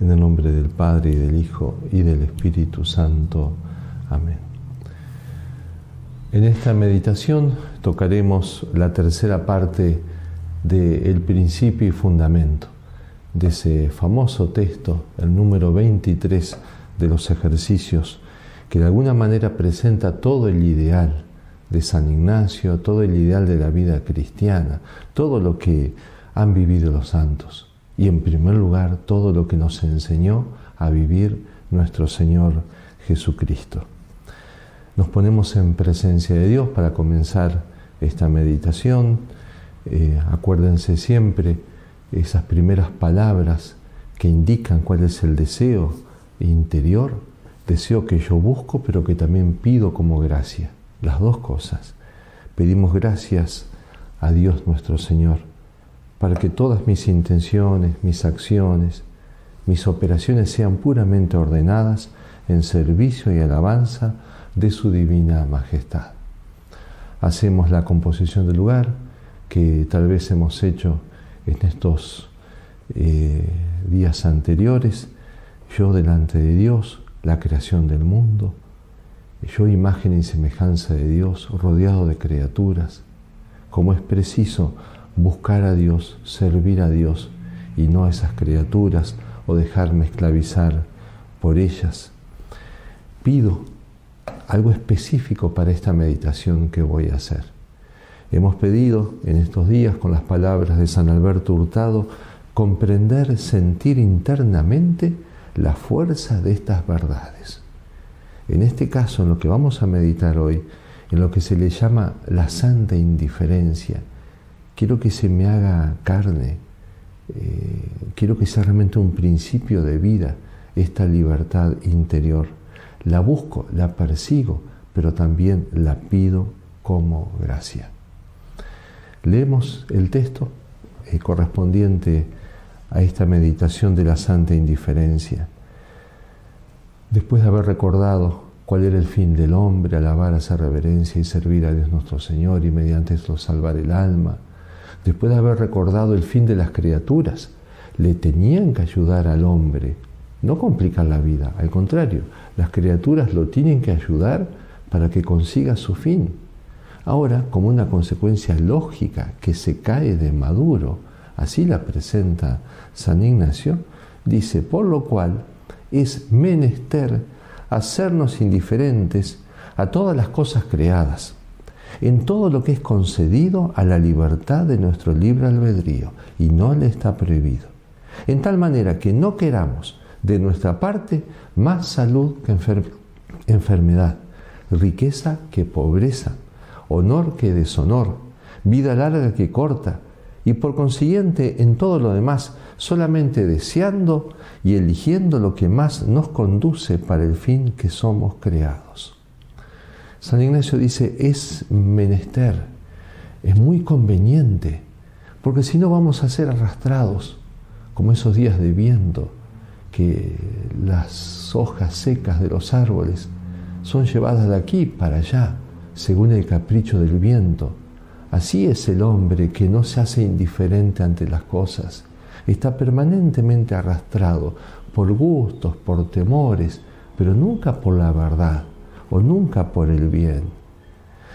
En el nombre del Padre y del Hijo y del Espíritu Santo. Amén. En esta meditación tocaremos la tercera parte del principio y fundamento de ese famoso texto, el número 23 de los ejercicios, que de alguna manera presenta todo el ideal de San Ignacio, todo el ideal de la vida cristiana, todo lo que han vivido los santos y en primer lugar todo lo que nos enseñó a vivir nuestro Señor Jesucristo. Nos ponemos en presencia de Dios para comenzar esta meditación. Eh, acuérdense siempre esas primeras palabras que indican cuál es el deseo interior, deseo que yo busco, pero que también pido como gracia. Las dos cosas. Pedimos gracias a Dios nuestro Señor para que todas mis intenciones, mis acciones, mis operaciones sean puramente ordenadas en servicio y alabanza de su divina majestad. Hacemos la composición del lugar que tal vez hemos hecho en estos eh, días anteriores, yo delante de Dios, la creación del mundo, yo imagen y semejanza de Dios, rodeado de criaturas, como es preciso buscar a Dios, servir a Dios y no a esas criaturas o dejarme esclavizar por ellas. Pido algo específico para esta meditación que voy a hacer. Hemos pedido en estos días con las palabras de San Alberto Hurtado comprender, sentir internamente la fuerza de estas verdades. En este caso, en lo que vamos a meditar hoy, en lo que se le llama la santa indiferencia, quiero que se me haga carne, eh, quiero que sea realmente un principio de vida esta libertad interior. La busco, la persigo, pero también la pido como gracia. Leemos el texto eh, correspondiente a esta meditación de la santa indiferencia. Después de haber recordado cuál era el fin del hombre, alabar, hacer reverencia y servir a Dios nuestro Señor y mediante esto salvar el alma, después de haber recordado el fin de las criaturas, le tenían que ayudar al hombre, no complicar la vida, al contrario, las criaturas lo tienen que ayudar para que consiga su fin. Ahora, como una consecuencia lógica que se cae de maduro, así la presenta San Ignacio, dice, por lo cual es menester hacernos indiferentes a todas las cosas creadas en todo lo que es concedido a la libertad de nuestro libre albedrío y no le está prohibido. En tal manera que no queramos de nuestra parte más salud que enfermedad, riqueza que pobreza, honor que deshonor, vida larga que corta, y por consiguiente en todo lo demás solamente deseando y eligiendo lo que más nos conduce para el fin que somos creados. San Ignacio dice, es menester, es muy conveniente, porque si no vamos a ser arrastrados, como esos días de viento, que las hojas secas de los árboles son llevadas de aquí para allá, según el capricho del viento. Así es el hombre que no se hace indiferente ante las cosas, está permanentemente arrastrado por gustos, por temores, pero nunca por la verdad o nunca por el bien.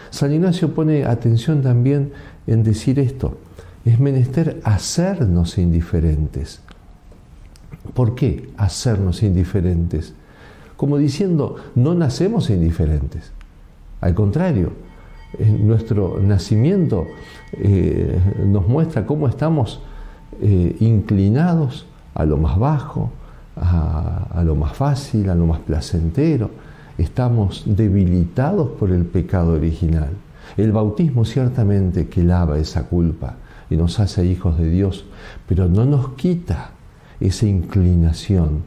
San Ignacio pone atención también en decir esto, es menester hacernos indiferentes. ¿Por qué hacernos indiferentes? Como diciendo, no nacemos indiferentes. Al contrario, nuestro nacimiento eh, nos muestra cómo estamos eh, inclinados a lo más bajo, a lo más fácil, a lo más placentero estamos debilitados por el pecado original. El bautismo ciertamente que lava esa culpa y nos hace hijos de Dios, pero no nos quita esa inclinación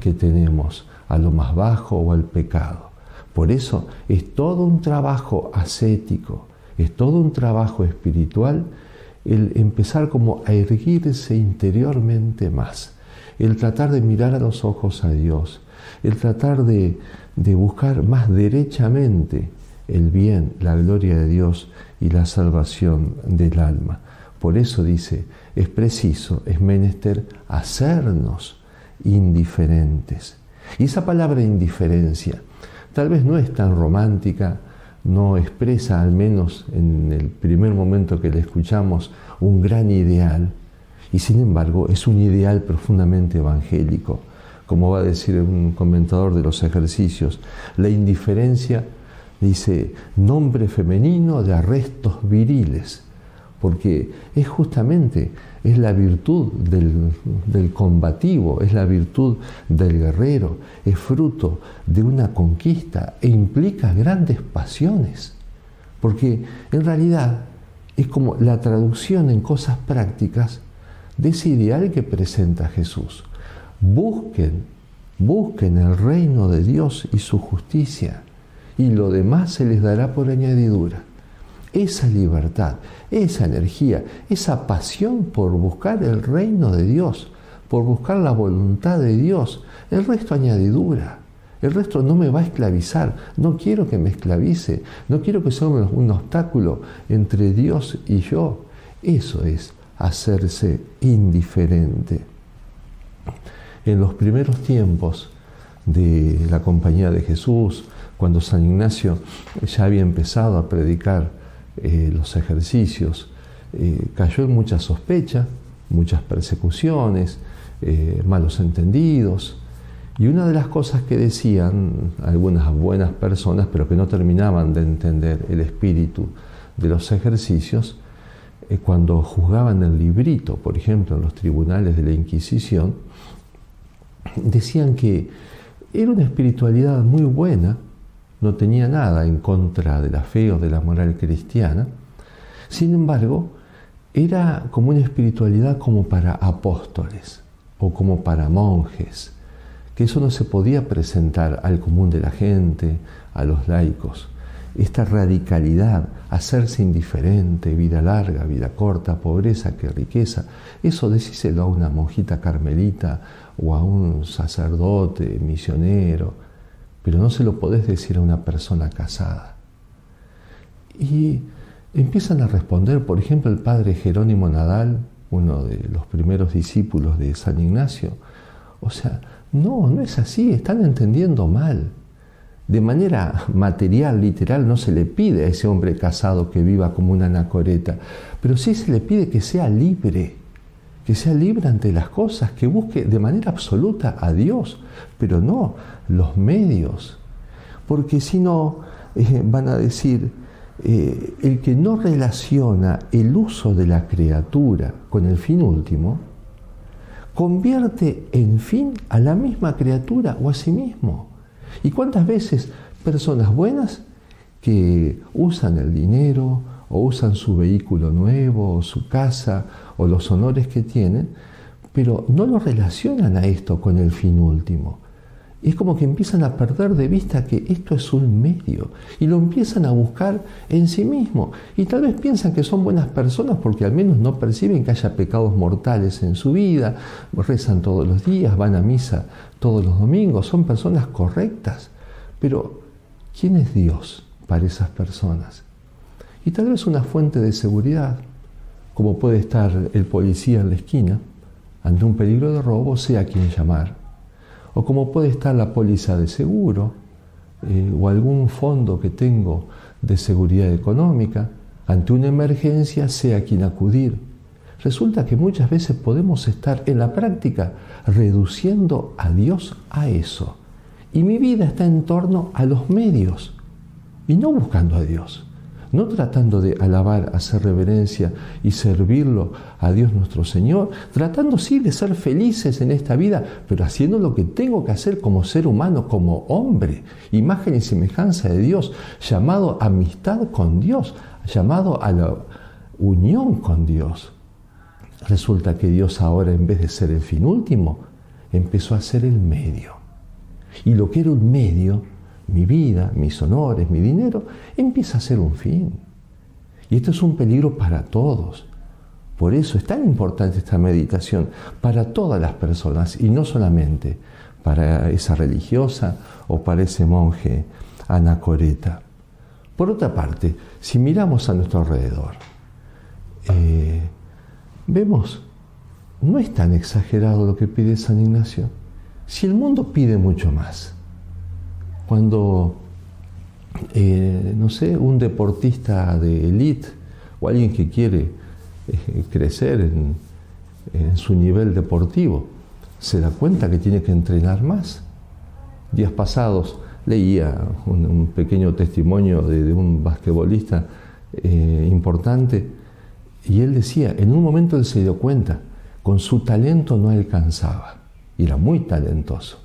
que tenemos a lo más bajo o al pecado. Por eso es todo un trabajo ascético, es todo un trabajo espiritual el empezar como a erguirse interiormente más, el tratar de mirar a los ojos a Dios, el tratar de, de buscar más derechamente el bien, la gloria de Dios y la salvación del alma. Por eso dice, es preciso, es menester hacernos indiferentes. Y esa palabra indiferencia tal vez no es tan romántica, no expresa, al menos en el primer momento que le escuchamos, un gran ideal, y sin embargo es un ideal profundamente evangélico. Como va a decir un comentador de los ejercicios, la indiferencia dice nombre femenino de arrestos viriles, porque es justamente es la virtud del, combativo, es la virtud del guerrero, es fruto de una conquista e implica grandes pasiones, porque en realidad es como la traducción en cosas prácticas de ese ideal que presenta Jesús. Busquen, busquen el reino de Dios y su justicia, y lo demás se les dará por añadidura esa libertad, esa energía, esa pasión por buscar el reino de Dios, por buscar la voluntad de Dios. El resto añadidura. El resto no me va a esclavizar. No quiero que me esclavice. No quiero que sea un obstáculo entre Dios y yo. Eso es hacerse indiferente. En los primeros tiempos de la compañía de Jesús, cuando San Ignacio ya había empezado a predicar eh, los ejercicios, eh, cayó en mucha sospecha, muchas persecuciones, eh, malos entendidos. Y una de las cosas que decían algunas buenas personas, pero que no terminaban de entender el espíritu de los ejercicios, cuando juzgaban el librito, por ejemplo, en los tribunales de la Inquisición, decían que era una espiritualidad muy buena, no tenía nada en contra de la fe o de la moral cristiana. Sin embargo, era como una espiritualidad como para apóstoles o como para monjes, que eso no se podía presentar al común de la gente, a los laicos. Esta radicalidad, hacerse indiferente, vida larga, vida corta, pobreza que riqueza, eso decíselo a una monjita carmelita o a un sacerdote misionero, pero no se lo podés decir a una persona casada. Y empiezan a responder, por ejemplo, el padre Jerónimo Nadal, uno de los primeros discípulos de San Ignacio. O sea, no, no es así, están entendiendo mal. De manera material, literal, no se le pide a ese hombre casado que viva como una anacoreta, pero sí se le pide que sea libre, que sea libre ante las cosas, que busque de manera absoluta a Dios, pero no los medios. Porque si no, eh, van a decir, eh, el que no relaciona el uso de la criatura con el fin último, convierte en fin a la misma criatura o a sí mismo. ¿Y cuántas veces personas buenas que usan el dinero o usan su vehículo nuevo o su casa o los honores que tienen, pero no lo relacionan a esto con el fin último. Es como que empiezan a perder de vista que esto es un medio y lo empiezan a buscar en sí mismo. Y tal vez piensan que son buenas personas porque al menos no perciben que haya pecados mortales en su vida, rezan todos los días, van a misa todos los domingos, son personas correctas. Pero, ¿quién es Dios para esas personas? Y tal vez una fuente de seguridad, como puede estar el policía en la esquina, ante un peligro de robo, sea quien llamar. O como puede estar la póliza de seguro eh, o algún fondo que tengo de seguridad económica, ante una emergencia, sea quien acudir. Resulta que muchas veces podemos estar en la práctica reduciendo a Dios a eso. Y mi vida está en torno a los medios y no buscando a Dios no tratando de alabar, hacer reverencia y servirlo a Dios nuestro Señor, tratando sí de ser felices en esta vida, pero haciendo lo que tengo que hacer como ser humano, como hombre, imagen y semejanza de Dios, llamado amistad con Dios, llamado a la unión con Dios. Resulta que Dios ahora, en vez de ser el fin último, empezó a ser el medio. Y lo que era un medio, mi vida, mis honores, mi dinero, empieza a ser un fin. Y esto es un peligro para todos. Por eso es tan importante esta meditación para todas las personas y no solamente para esa religiosa o para ese monje anacoreta. Por otra parte, si miramos a nuestro alrededor, eh, vemos, no es tan exagerado lo que pide San Ignacio. Si el mundo pide mucho más, cuando, eh, no sé, un deportista de élite o alguien que quiere eh, crecer en, su nivel deportivo, se da cuenta que tiene que entrenar más. Días pasados leía un, pequeño testimonio de, un basquetbolista eh, importante y él decía, en un momento él se dio cuenta, con su talento no alcanzaba, era muy talentoso.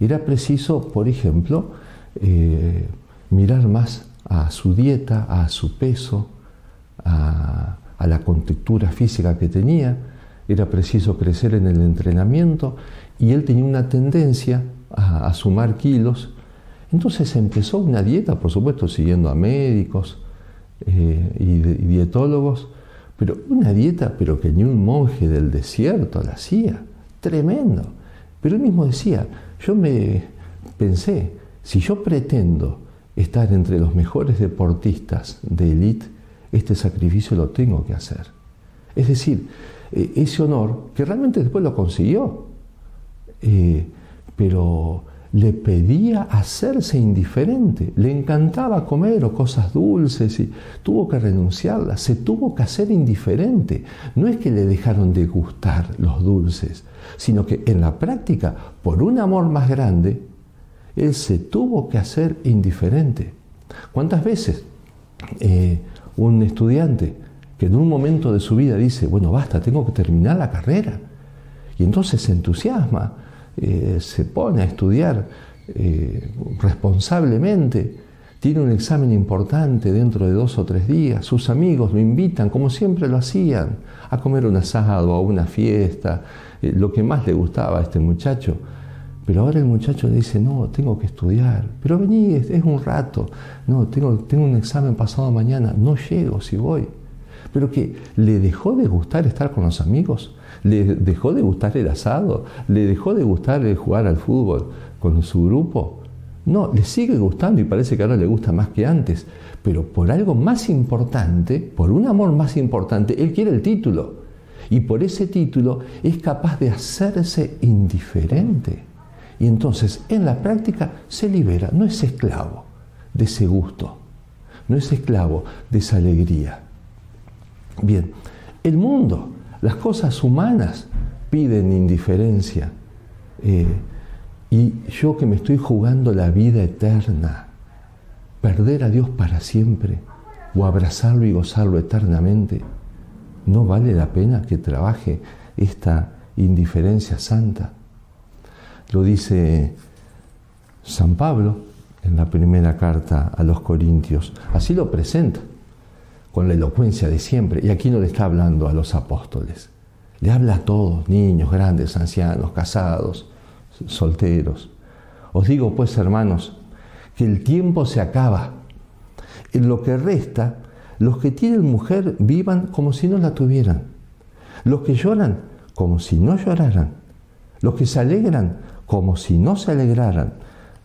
Era preciso, por ejemplo, eh, mirar más a su dieta, a su peso, a, la contextura física que tenía, era preciso crecer en el entrenamiento y él tenía una tendencia a, sumar kilos. Entonces empezó una dieta, por supuesto, siguiendo a médicos eh, y, dietólogos, pero una dieta, pero que ni un monje del desierto la hacía, tremendo. Pero él mismo decía, yo me pensé, si yo pretendo estar entre los mejores deportistas de élite, este sacrificio lo tengo que hacer. Es decir, e, ese honor, que realmente después lo consiguió, eh, pero le pedía hacerse indiferente, le encantaba comer o cosas dulces y tuvo que renunciarlas, se tuvo que hacer indiferente. No es que le dejaron de gustar los dulces, sino que en la práctica, por un amor más grande, él se tuvo que hacer indiferente. ¿Cuántas veces eh, un estudiante que en un momento de su vida dice, bueno, basta, tengo que terminar la carrera, y entonces se entusiasma, eh, se pone a estudiar eh, responsablemente, tiene un examen importante dentro de dos o tres días, sus amigos lo invitan, como siempre lo hacían, a comer un asado, a una fiesta, eh, lo que más le gustaba a este muchacho. Pero ahora el muchacho le dice, no, tengo que estudiar, pero vení, es, un rato, no, tengo, tengo un examen pasado mañana, no llego si voy. Pero que le dejó de gustar estar con los amigos, le dejó de gustar el asado, le dejó de gustar jugar al fútbol con su grupo. No, le sigue gustando y parece que ahora le gusta más que antes, pero por algo más importante, por un amor más importante, él quiere el título. Y por ese título es capaz de hacerse indiferente. Y entonces en la práctica se libera, no es esclavo de ese gusto, no es esclavo de esa alegría. Bien, el mundo las cosas humanas piden indiferencia. Eh, y yo que me estoy jugando la vida eterna, perder a Dios para siempre o abrazarlo y gozarlo eternamente, ¿no vale la pena que trabaje esta indiferencia santa? Lo dice San Pablo en la primera carta a los Corintios. Así lo presenta con la elocuencia de siempre. Y aquí no le está hablando a los apóstoles. Le habla a todos, niños, grandes, ancianos, casados, solteros. Os digo pues, hermanos, que el tiempo se acaba. En lo que resta, los que tienen mujer vivan como si no la tuvieran. Los que lloran como si no lloraran. Los que se alegran como si no se alegraran.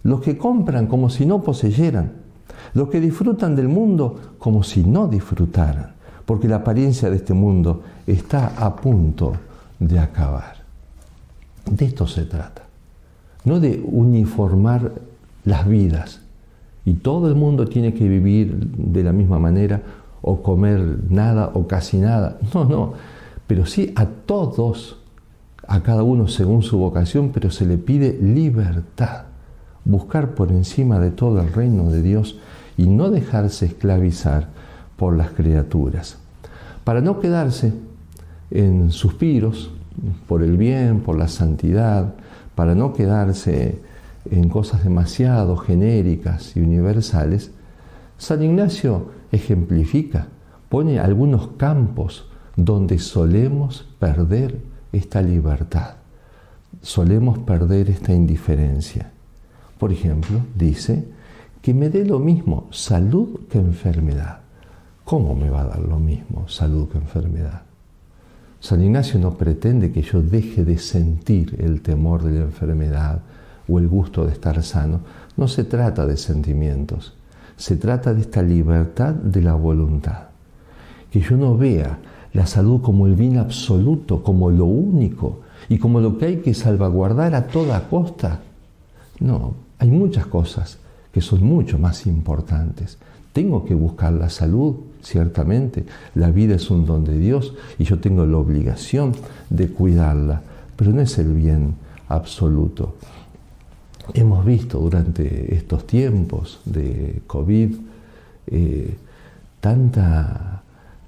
Los que compran como si no poseyeran los que disfrutan del mundo como si no disfrutaran, porque la apariencia de este mundo está a punto de acabar. De esto se trata, no de uniformar las vidas y todo el mundo tiene que vivir de la misma manera o comer nada o casi nada. No, no, pero sí a todos, a cada uno según su vocación, pero se le pide libertad, buscar por encima de todo el reino de Dios y no dejarse esclavizar por las criaturas, para no quedarse en suspiros por el bien, por la santidad, para no quedarse en cosas demasiado genéricas y universales, San Ignacio ejemplifica, pone algunos campos donde solemos perder esta libertad, solemos perder esta indiferencia. por ejemplo, dice que me dé lo mismo salud que enfermedad. ¿Cómo me va a dar lo mismo salud que enfermedad? San Ignacio no pretende que yo deje de sentir el temor de la enfermedad o el gusto de estar sano. No se trata de sentimientos, se trata de esta libertad de la voluntad. Que yo no vea la salud como el bien absoluto, como lo único y como lo que hay que salvaguardar a toda costa. No, hay muchas cosas que son mucho más importantes. Tengo que buscar la salud, ciertamente. La vida es un don de Dios y yo tengo la obligación de cuidarla, pero no es el bien absoluto. Hemos visto durante estos tiempos de COVID eh, tanta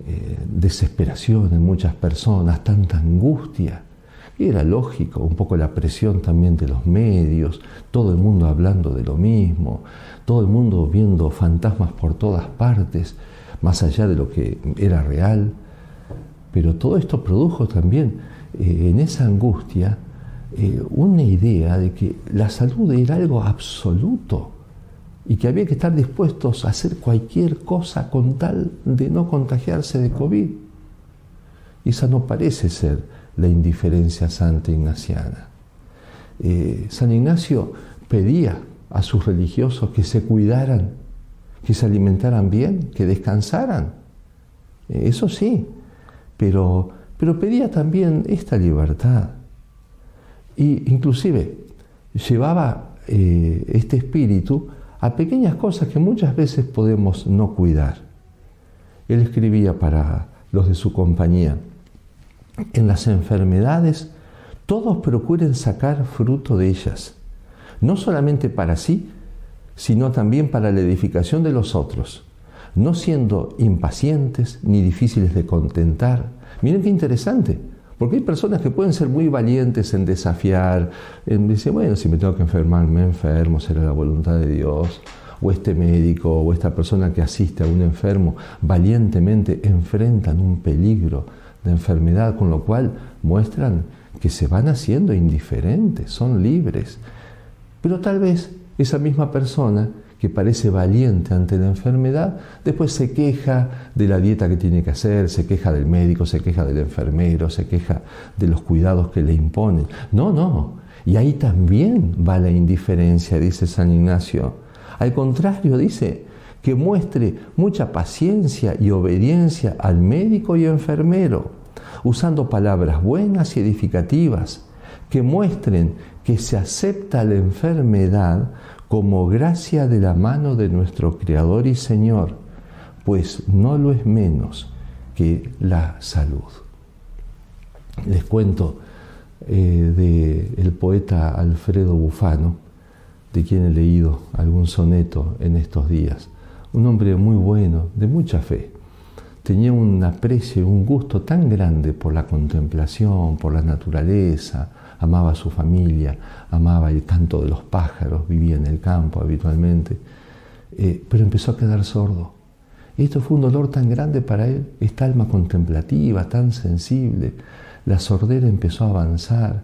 eh, desesperación en muchas personas, tanta angustia. Era lógico, un poco la presión también de los medios, todo el mundo hablando de lo mismo, todo el mundo viendo fantasmas por todas partes, más allá de lo que era real. Pero todo esto produjo también eh, en esa angustia eh, una idea de que la salud era algo absoluto y que había que estar dispuestos a hacer cualquier cosa con tal de no contagiarse de COVID. Y esa no parece ser la indiferencia santa ignaciana. Eh, San Ignacio pedía a sus religiosos que se cuidaran, que se alimentaran bien, que descansaran. Eh, eso sí, pero, pero pedía también esta libertad. Y inclusive llevaba eh, este espíritu a pequeñas cosas que muchas veces podemos no cuidar. Él escribía para los de su compañía, en las enfermedades todos procuren sacar fruto de ellas, no solamente para sí, sino también para la edificación de los otros, no siendo impacientes ni difíciles de contentar. Miren qué interesante, porque hay personas que pueden ser muy valientes en desafiar, en decir, bueno, si me tengo que enfermar, me enfermo, será la voluntad de Dios. O este médico o esta persona que asiste a un enfermo valientemente enfrentan un peligro de enfermedad, con lo cual muestran que se van haciendo indiferentes, son libres. Pero tal vez esa misma persona que parece valiente ante la enfermedad, después se queja de la dieta que tiene que hacer, se queja del médico, se queja del enfermero, se queja de los cuidados que le imponen. No, no. Y ahí también va la indiferencia, dice San Ignacio. Al contrario, dice que muestre mucha paciencia y obediencia al médico y enfermero, usando palabras buenas y edificativas, que muestren que se acepta la enfermedad como gracia de la mano de nuestro Creador y Señor, pues no lo es menos que la salud. Les cuento eh, del poeta Alfredo Bufano, de quien he leído algún soneto en estos días. Un hombre muy bueno, de mucha fe. Tenía un aprecio, un gusto tan grande por la contemplación, por la naturaleza, amaba a su familia, amaba el canto de los pájaros, vivía en el campo habitualmente, eh, pero empezó a quedar sordo. esto fue un dolor tan grande para él, esta alma contemplativa, tan sensible. La sordera empezó a avanzar.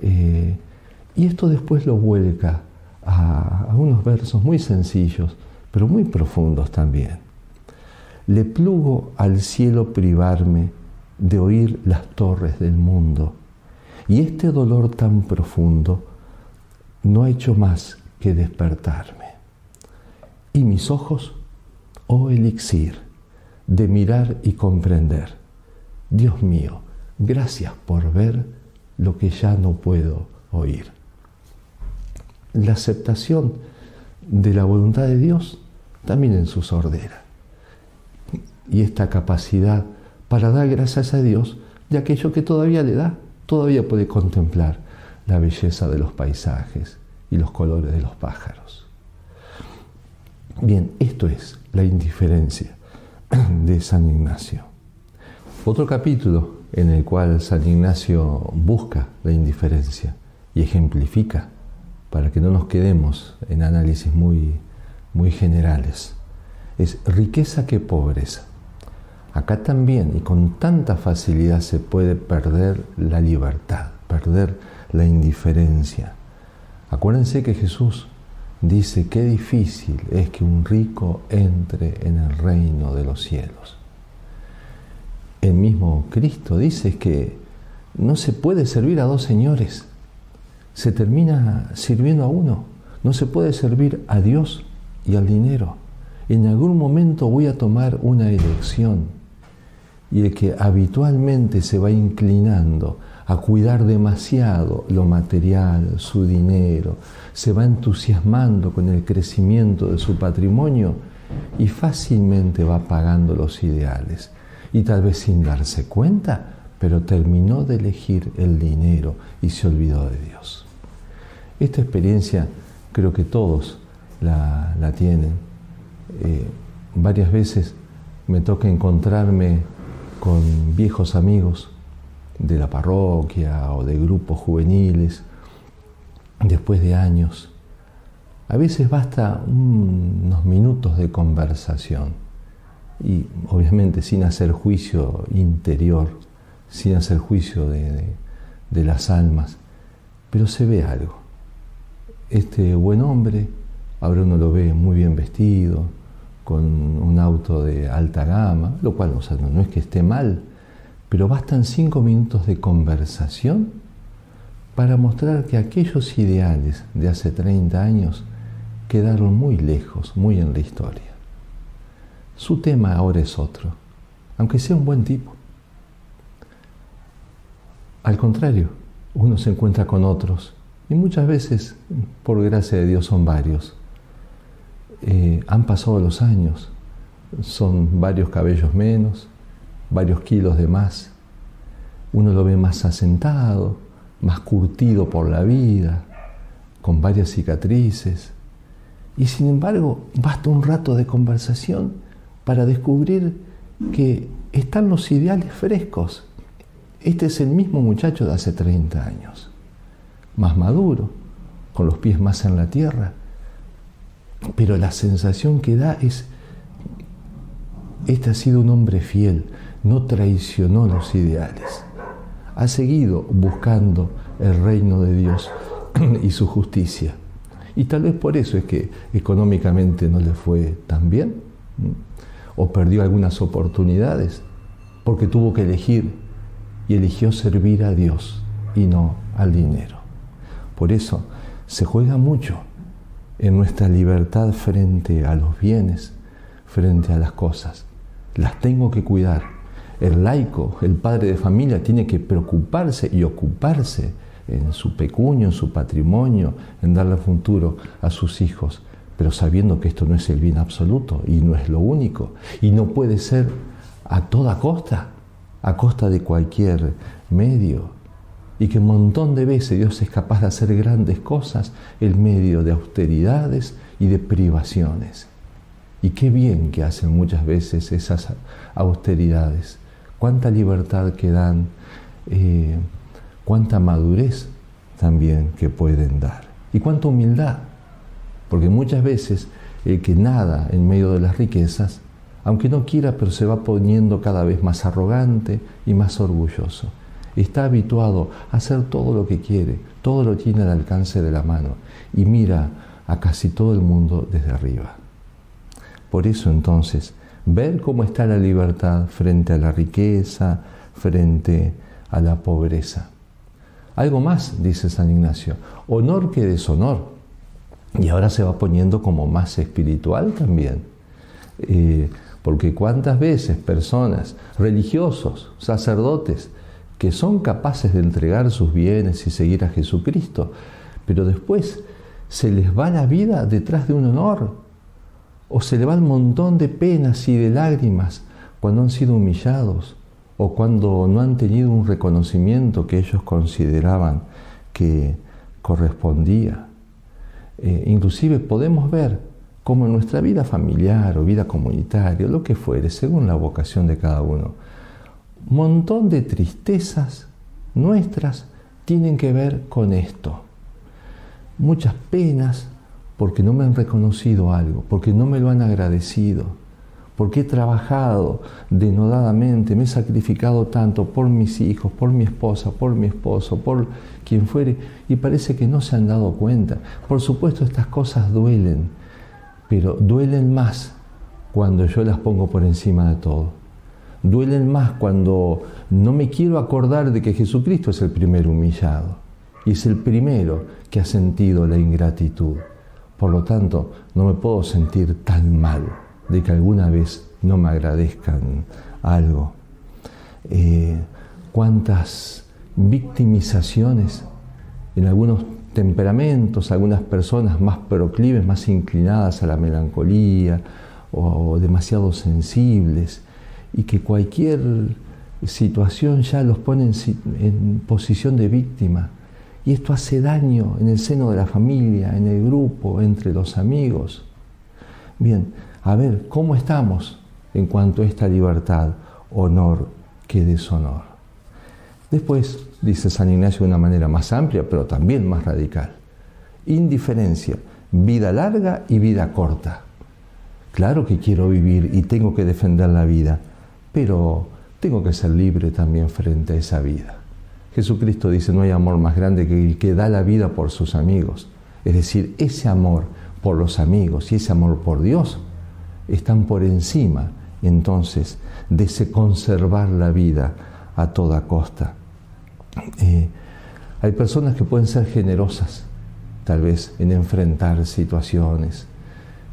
Eh, y esto después lo vuelca a, a unos versos muy sencillos, pero muy profundos también. Le plugo al cielo privarme de oír las torres del mundo y este dolor tan profundo no ha hecho más que despertarme. Y mis ojos, oh elixir, de mirar y comprender. Dios mío, gracias por ver lo que ya no puedo oír. La aceptación de la voluntad de Dios también en su sordera. Y esta capacidad para dar gracias a Dios de aquello que todavía le da todavía puede contemplar la belleza de los paisajes y los colores de los pájaros. Bien, esto es la indiferencia de San Ignacio. Otro capítulo en el cual San Ignacio busca la indiferencia y ejemplifica para que no nos quedemos en análisis muy, muy generales, es riqueza que pobreza. Acá también y con tanta facilidad se puede perder la libertad, perder la indiferencia. Acuérdense que Jesús dice qué difícil es que un rico entre en el reino de los cielos. El mismo Cristo dice que no se puede servir a dos señores, se termina sirviendo a uno, no se puede servir a Dios y al dinero. En algún momento voy a tomar una elección y el que habitualmente se va inclinando a cuidar demasiado lo material, su dinero, se va entusiasmando con el crecimiento de su patrimonio y fácilmente va pagando los ideales. Y tal vez sin darse cuenta, pero terminó de elegir el dinero y se olvidó de Dios. Esta experiencia creo que todos la, tienen. Eh, varias veces me toca encontrarme con viejos amigos de la parroquia o de grupos juveniles después de años. A veces basta unos minutos de conversación y obviamente sin hacer juicio interior, sin hacer juicio de, las almas, pero se ve algo. Este buen hombre, ahora uno lo ve muy bien vestido, con un auto de alta gama, lo cual no es que esté mal, pero bastan cinco minutos de conversación para mostrar que aquellos ideales de hace 30 años quedaron muy lejos, muy en la historia. Su tema ahora es otro, aunque sea un buen tipo. Al contrario, uno se encuentra con otros, y muchas veces, por gracia de Dios, son varios. Eh, han pasado los años, son varios cabellos menos, varios kilos de más. Uno lo ve más asentado, más curtido por la vida, con varias cicatrices. Y sin embargo, basta un rato de conversación para descubrir que están los ideales frescos. Este es el mismo muchacho de hace 30 años, más maduro, con los pies más en la tierra, pero la sensación que da es, este ha sido un hombre fiel, no traicionó los ideales, ha seguido buscando el reino de Dios y su justicia. Y tal vez por eso es que económicamente no le fue tan bien, o perdió algunas oportunidades, porque tuvo que elegir y eligió servir a Dios y no al dinero. Por eso se juega mucho en nuestra libertad frente a los bienes, frente a las cosas. Las tengo que cuidar. El laico, el padre de familia, tiene que preocuparse y ocuparse en su pecuño, en su patrimonio, en darle futuro a sus hijos, pero sabiendo que esto no es el bien absoluto y no es lo único, y no puede ser a toda costa, a costa de cualquier medio, y que un montón de veces Dios es capaz de hacer grandes cosas en medio de austeridades y de privaciones. Y qué bien que hacen muchas veces esas austeridades cuánta libertad que dan, eh, cuánta madurez también que pueden dar y cuánta humildad, porque muchas veces el que nada en medio de las riquezas, aunque no quiera, pero se va poniendo cada vez más arrogante y más orgulloso. Está habituado a hacer todo lo que quiere, todo lo tiene al alcance de la mano y mira a casi todo el mundo desde arriba. Por eso entonces ver cómo está la libertad frente a la riqueza, frente a la pobreza. Algo más, dice San Ignacio, honor que deshonor. Y ahora se va poniendo como más espiritual también. Eh, porque cuántas veces personas, religiosos, sacerdotes, que son capaces de entregar sus bienes y seguir a Jesucristo, pero después se les va la vida detrás de un honor, o se le va un montón de penas y de lágrimas cuando han sido humillados o cuando no han tenido un reconocimiento que ellos consideraban que correspondía. Eh, inclusive podemos ver cómo en nuestra vida familiar o vida comunitaria, lo que fuere, según la vocación de cada uno, un montón de tristezas nuestras tienen que ver con esto. Muchas penas, porque no me han reconocido algo, porque no me lo han agradecido, porque he trabajado denodadamente, me he sacrificado tanto por mis hijos, por mi esposa, por mi esposo, por quien fuere, y parece que no se han dado cuenta. Por supuesto, estas cosas duelen, pero duelen más cuando yo las pongo por encima de todo. Duelen más cuando no me quiero acordar de que Jesucristo es el primer humillado y es el primero que ha sentido la ingratitud. Por lo tanto, no me puedo sentir tan mal de que alguna vez no me agradezcan algo. Eh, cuántas victimizaciones en algunos temperamentos, algunas personas más proclives, más inclinadas a la melancolía o, demasiado sensibles, y que cualquier situación ya los pone en, en posición de víctima. Y esto hace daño en el seno de la familia, en el grupo, entre los amigos. Bien, a ver, ¿cómo estamos en cuanto a esta libertad, honor que deshonor? Después, dice San Ignacio de una manera más amplia, pero también más radical, indiferencia, vida larga y vida corta. Claro que quiero vivir y tengo que defender la vida, pero tengo que ser libre también frente a esa vida. Jesucristo dice, no hay amor más grande que el que da la vida por sus amigos. Es decir, ese amor por los amigos y ese amor por Dios están por encima entonces de ese conservar la vida a toda costa. Eh, hay personas que pueden ser generosas, tal vez en enfrentar situaciones,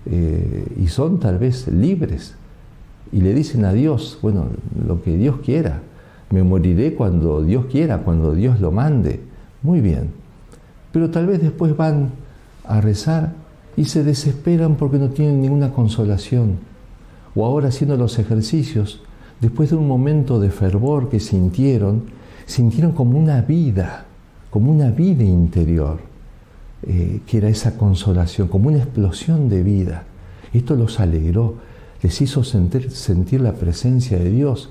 eh, y son tal vez libres, y le dicen a Dios, bueno, lo que Dios quiera, me moriré cuando Dios quiera, cuando Dios lo mande, muy bien, pero tal vez después van a rezar y se desesperan porque no tienen ninguna consolación. O ahora haciendo los ejercicios, después de un momento de fervor que sintieron, sintieron como una vida, como una vida interior, eh, que era esa consolación, como una explosión de vida. Esto los alegró, les hizo sentir, la presencia de Dios.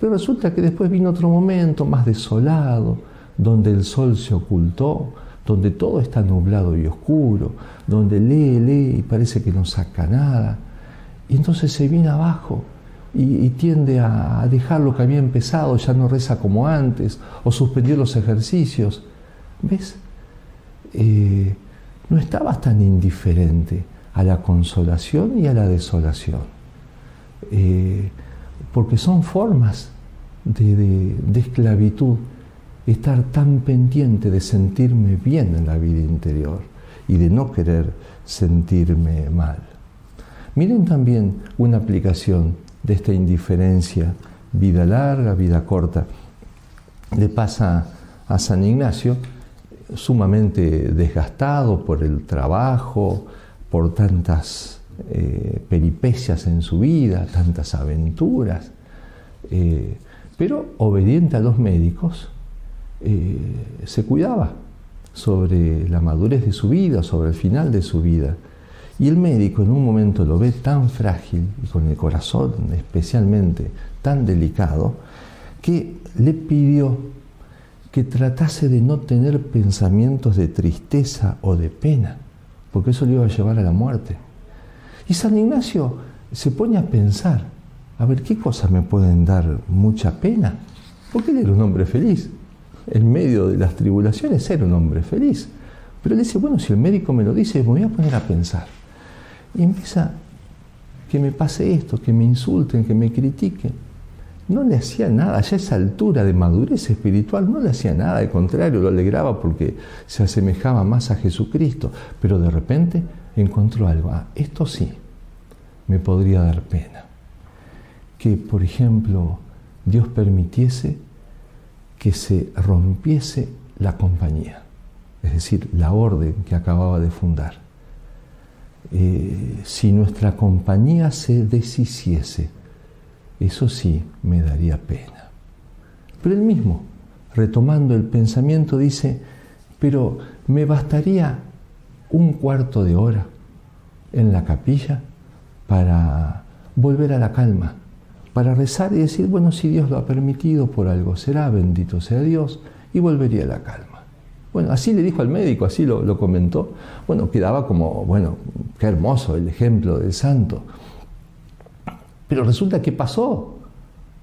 Pero resulta que después vino otro momento más desolado, donde el sol se ocultó, donde todo está nublado y oscuro, donde lee, lee y parece que no saca nada. Y entonces se viene abajo y, tiende a, dejar lo que había empezado, ya no reza como antes, o suspendió los ejercicios. ¿Ves? Eh, no estabas tan indiferente a la consolación y a la desolación, eh, porque son formas de esclavitud estar tan pendiente de sentirme bien en la vida interior y de no querer sentirme mal. Miren también una aplicación de esta indiferencia, vida larga, vida corta. Le pasa a San Ignacio, sumamente desgastado por el trabajo, por tantas eh, peripecias en su vida, tantas aventuras, eh, pero obediente a los médicos, eh, se cuidaba sobre la madurez de su vida, sobre el final de su vida. Y el médico en un momento lo ve tan frágil y con el corazón especialmente tan delicado, que le pidió que tratase de no tener pensamientos de tristeza o de pena, porque eso le iba a llevar a la muerte. Y San Ignacio se pone a pensar, a ver qué cosas me pueden dar mucha pena, porque él era un hombre feliz en medio de las tribulaciones, ser un hombre feliz. Pero él dice, bueno, si el médico me lo dice, me voy a poner a pensar. Y empieza que me pase esto, que me insulten, que me critiquen. No le hacía nada, ya esa altura de madurez espiritual no le hacía nada, al contrario, lo alegraba porque se asemejaba más a Jesucristo. Pero de repente encontró algo, ah, esto sí, me podría dar pena. Que, por ejemplo, Dios permitiese que se rompiese la compañía, es decir, la orden que acababa de fundar. Eh, si nuestra compañía se deshiciese, eso sí me daría pena. Pero él mismo, retomando el pensamiento, dice, pero me bastaría un cuarto de hora en la capilla para volver a la calma para rezar y decir, bueno, si Dios lo ha permitido, por algo será, bendito sea Dios, y volvería a la calma. Bueno, así le dijo al médico, así lo, comentó. Bueno, quedaba como, bueno, qué hermoso el ejemplo del santo. Pero resulta que pasó,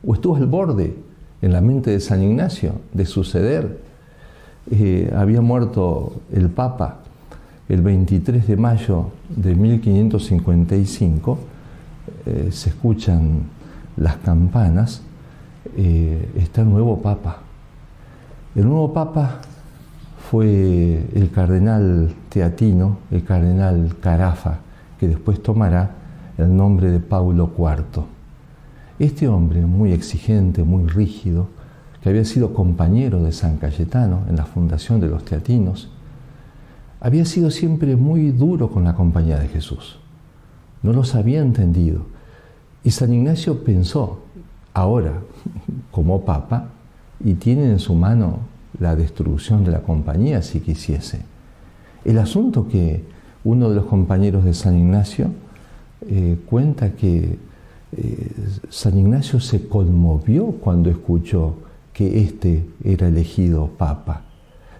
o estuvo al borde en la mente de San Ignacio de suceder. Eh, había muerto el Papa el 23 de mayo de 1555, eh, se escuchan las campanas, eh, está el nuevo Papa. El nuevo Papa fue el cardenal teatino, el cardenal Carafa, que después tomará el nombre de Paulo IV. Este hombre, muy exigente, muy rígido, que había sido compañero de San Cayetano en la fundación de los teatinos, había sido siempre muy duro con la compañía de Jesús. No los había entendido. Y San Ignacio pensó, ahora, como papa, y tiene en su mano la destrucción de la compañía si quisiese. El asunto que uno de los compañeros de San Ignacio eh, cuenta que eh, San Ignacio se conmovió cuando escuchó que éste era elegido papa.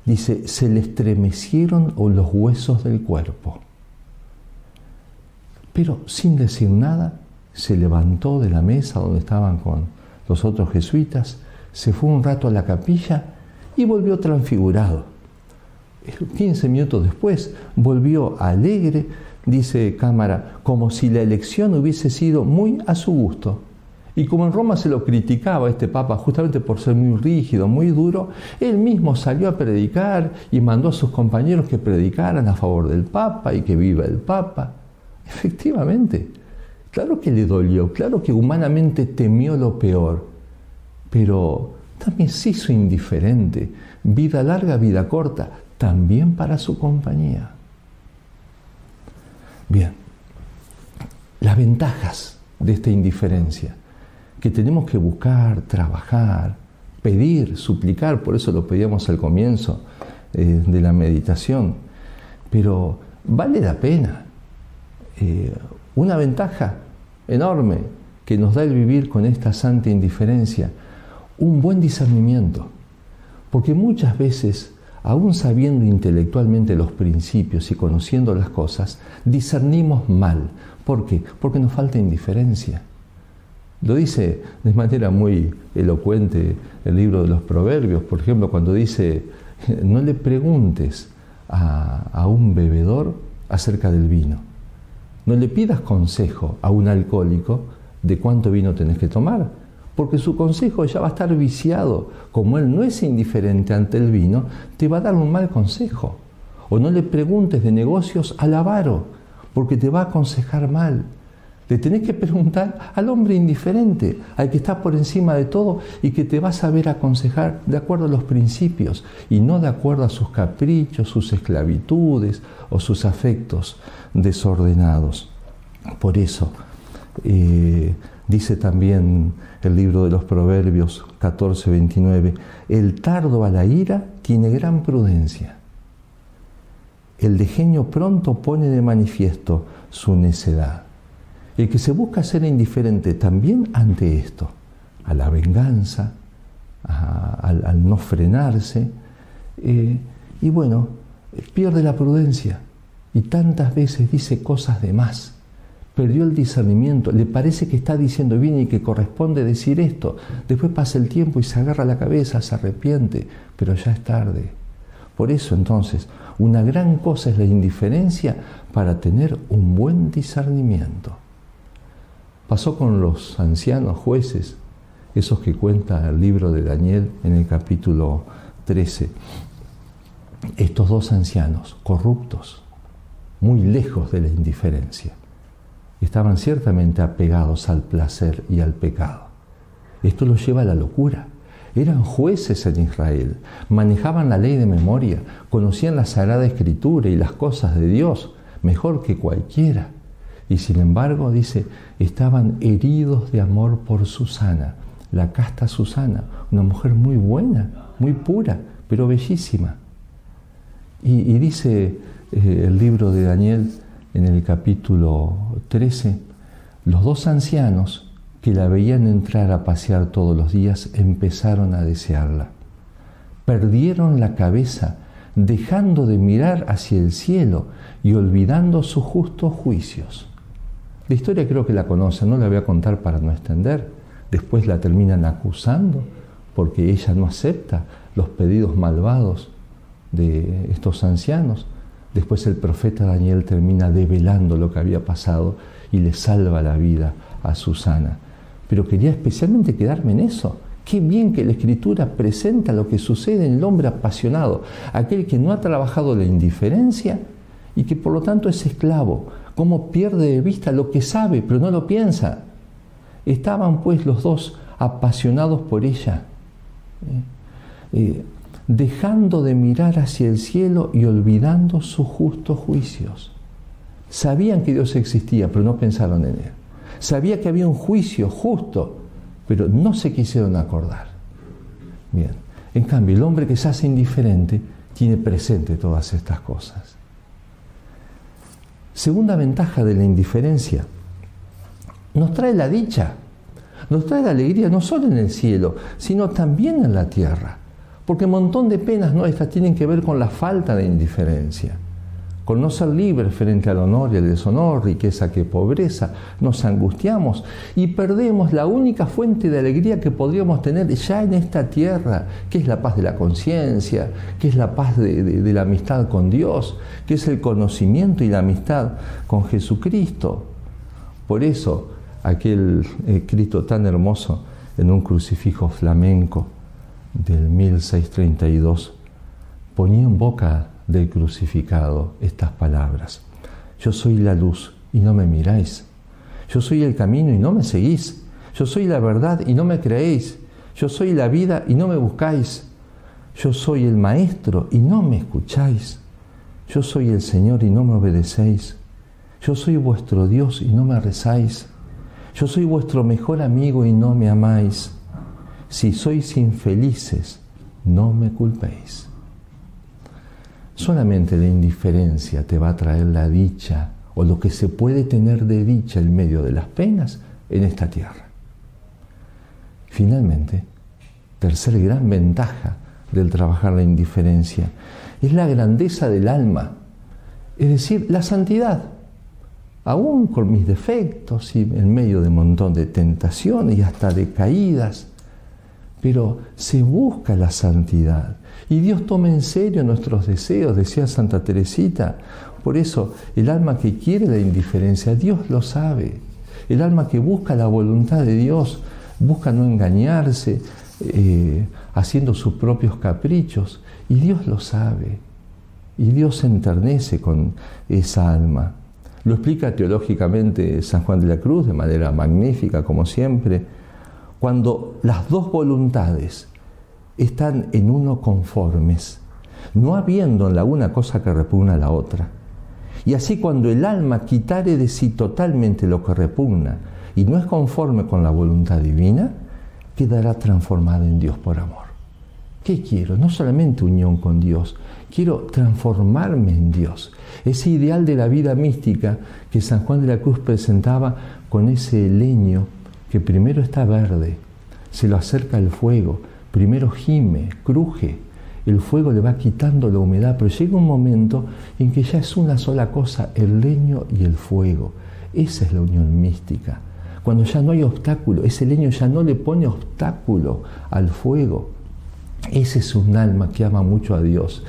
Dice, se le estremecieron los huesos del cuerpo. Pero sin decir nada, se levantó de la mesa donde estaban con los otros jesuitas, se fue un rato a la capilla y volvió transfigurado. 15 minutos después volvió alegre, dice Cámara, como si la elección hubiese sido muy a su gusto. Y como en Roma se lo criticaba este Papa justamente por ser muy rígido, muy duro, él mismo salió a predicar y mandó a sus compañeros que predicaran a favor del Papa y que viva el Papa. Efectivamente, claro que le dolió, claro que humanamente temió lo peor, pero también se hizo indiferente. Vida larga, vida corta, también para su compañía. Bien, las ventajas de esta indiferencia, que tenemos que buscar, trabajar, pedir, suplicar, por eso lo pedíamos al comienzo eh, de la meditación, pero vale la pena. Eh, una ventaja enorme que nos da el vivir con esta santa indiferencia, un buen discernimiento, porque muchas veces aún sabiendo intelectualmente los principios y conociendo las cosas, discernimos mal. ¿Por qué? Porque nos falta indiferencia. Lo dice de manera muy elocuente el libro de los Proverbios, por ejemplo, cuando dice, no le preguntes a, un bebedor acerca del vino. No le pidas consejo a un alcohólico de cuánto vino tenés que tomar, porque su consejo ya va a estar viciado. Como él no es indiferente ante el vino, te va a dar un mal consejo. O no le preguntes de negocios al avaro, porque te va a aconsejar mal. Le tenés que preguntar al hombre indiferente, al que está por encima de todo y que te va a saber aconsejar de acuerdo a los principios y no de acuerdo a sus caprichos, sus esclavitudes o sus afectos desordenados. Por eso, eh, dice también el libro de los Proverbios 14, 29, el tardo a la ira tiene gran prudencia. El degenio pronto pone de manifiesto su necedad. El que se busca ser indiferente también ante esto, a la venganza, al, no frenarse, eh, y bueno, pierde la prudencia y tantas veces dice cosas de más perdió el discernimiento, le parece que está diciendo bien y que corresponde decir esto. Después pasa el tiempo y se agarra la cabeza, se arrepiente, pero ya es tarde. Por eso entonces, una gran cosa es la indiferencia para tener un buen discernimiento. Pasó con los ancianos jueces, esos que cuenta el libro de Daniel en el capítulo 13. Estos dos ancianos, corruptos, muy lejos de la indiferencia estaban ciertamente apegados al placer y al pecado. Esto los lleva a la locura. Eran jueces en Israel, manejaban la ley de memoria, conocían la Sagrada Escritura y las cosas de Dios mejor que cualquiera. Y sin embargo, dice, estaban heridos de amor por Susana, la casta Susana, una mujer muy buena, muy pura, pero bellísima. Y, dice eh, el libro de Daniel, en el capítulo 13, los dos ancianos que la veían entrar a pasear todos los días empezaron a desearla. Perdieron la cabeza dejando de mirar hacia el cielo y olvidando sus justos juicios. La historia creo que la conocen, no la voy a contar para no extender. Después la terminan acusando porque ella no acepta los pedidos malvados de estos ancianos. Después el profeta Daniel termina develando lo que había pasado y le salva la vida a Susana. Pero quería especialmente quedarme en eso. Qué bien que la escritura presenta lo que sucede en el hombre apasionado, aquel que no ha trabajado la indiferencia y que por lo tanto es esclavo, cómo pierde de vista lo que sabe pero no lo piensa. Estaban pues los dos apasionados por ella, ¿eh? Eh, dejando de mirar hacia el cielo y olvidando sus justos juicios. Sabían que Dios existía, pero no pensaron en Él. Sabía que había un juicio justo, pero no se quisieron acordar. Bien, en cambio, el hombre que se hace indiferente tiene presente todas estas cosas. Segunda ventaja de la indiferencia, nos trae la dicha, nos trae la alegría no solo en el cielo, sino también en la tierra. Porque un montón de penas nuestras tienen que ver con la falta de indiferencia, con no ser libres frente al honor y al deshonor, riqueza que pobreza, nos angustiamos y perdemos la única fuente de alegría que podríamos tener ya en esta tierra, que es la paz de la conciencia, que es la paz de, la amistad con Dios, que es el conocimiento y la amistad con Jesucristo. Por eso, aquel escrito tan hermoso en un crucifijo flamenco, del 1632 ponía en boca del crucificado estas palabras. Yo soy la luz y no me miráis. Yo soy el camino y no me seguís. Yo soy la verdad y no me creéis. Yo soy la vida y no me buscáis. Yo soy el maestro y no me escucháis. Yo soy el Señor y no me obedecéis. Yo soy vuestro Dios y no me rezáis. Yo soy vuestro mejor amigo y no me amáis. Si sois infelices, no me culpéis. Solamente la indiferencia te va a traer la dicha o lo que se puede tener de dicha en medio de las penas en esta tierra. Finalmente, tercera gran ventaja del trabajar la indiferencia es la grandeza del alma, es decir, la santidad. Aún con mis defectos y en medio de un montón de tentaciones y hasta de caídas, pero se busca la santidad. Y Dios toma en serio nuestros deseos, decía Santa Teresita. Por eso, el alma que quiere la indiferencia, Dios lo sabe. El alma que busca la voluntad de Dios, busca no engañarse, eh, haciendo sus propios caprichos. Y Dios lo sabe. Y Dios se enternece con esa alma. Lo explica teológicamente San Juan de la Cruz de manera magnífica, como siempre cuando las dos voluntades están en uno conformes, no habiendo en la una cosa que repugna a la otra. Y así cuando el alma quitare de sí totalmente lo que repugna y no es conforme con la voluntad divina, quedará transformada en Dios por amor. ¿Qué quiero? No solamente unión con Dios, quiero transformarme en Dios. Ese ideal de la vida mística que San Juan de la Cruz presentaba con ese leño que primero está verde, se lo acerca el fuego, primero gime, cruje, el fuego le va quitando la humedad, pero llega un momento en que ya es una sola cosa, el leño y el fuego. Esa es la unión mística. Cuando ya no hay obstáculo, ese leño ya no le pone obstáculo al fuego. Ese es un alma que ama mucho a Dios.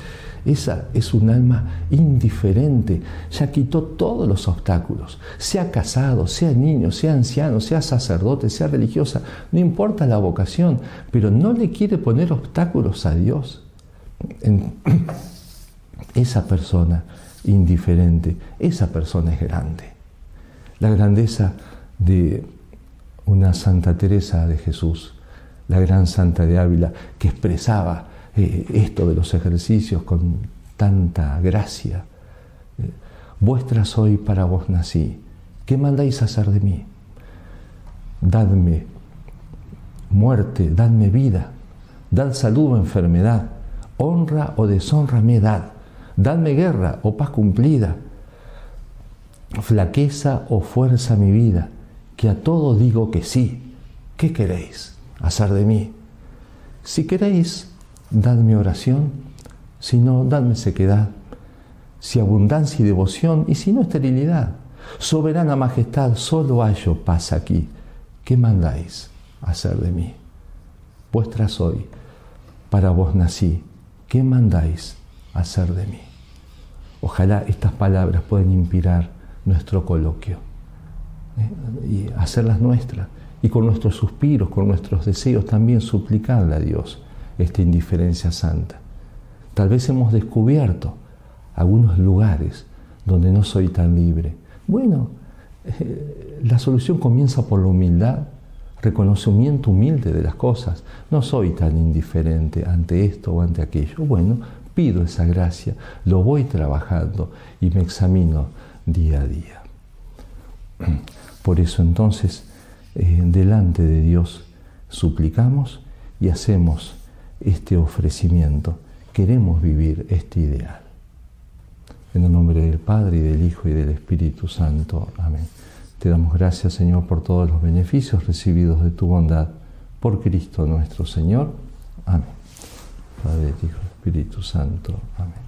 Esa es un alma indiferente, ya quitó todos los obstáculos, sea casado, sea niño, sea anciano, sea sacerdote, sea religiosa, no importa la vocación, pero no le quiere poner obstáculos a Dios. esa persona indiferente, esa persona es grande. La grandeza de una Santa Teresa de Jesús, la gran Santa de Ávila, que expresaba eh, esto de los ejercicios con tanta gracia. Eh, vuestra soy, para vos nací. ¿Qué mandáis hacer de mí? Dadme muerte, dadme vida, dad salud o enfermedad, honra o deshonra me dad, dadme guerra o paz cumplida, flaqueza o fuerza mi vida, que a todo digo que sí. ¿Qué queréis hacer de mí? Si queréis, dadme oración, si no, dadme sequedad, si abundancia y devoción, y si no, esterilidad. Soberana majestad, solo hallo paz aquí. ¿Qué mandáis hacer de mí? Vuestra soy, para vos nací. ¿Qué mandáis hacer de mí? Ojalá estas palabras puedan inspirar nuestro coloquio ¿eh? y hacerlas nuestras. Y con nuestros suspiros, con nuestros deseos también suplicarle a Dios esta indiferencia santa. Tal vez hemos descubierto algunos lugares donde no soy tan libre. Bueno, eh, la solución comienza por la humildad, reconocimiento humilde de las cosas. No soy tan indiferente ante esto o ante aquello. Bueno, pido esa gracia, lo voy trabajando y me examino día a día. Por eso entonces, eh, delante de Dios, suplicamos y hacemos este ofrecimiento. Queremos vivir este ideal. En el nombre del Padre y del Hijo y del Espíritu Santo. Amén. Te damos gracias, Señor, por todos los beneficios recibidos de tu bondad. Por Cristo nuestro Señor. Amén. Padre, Hijo, Espíritu Santo. Amén.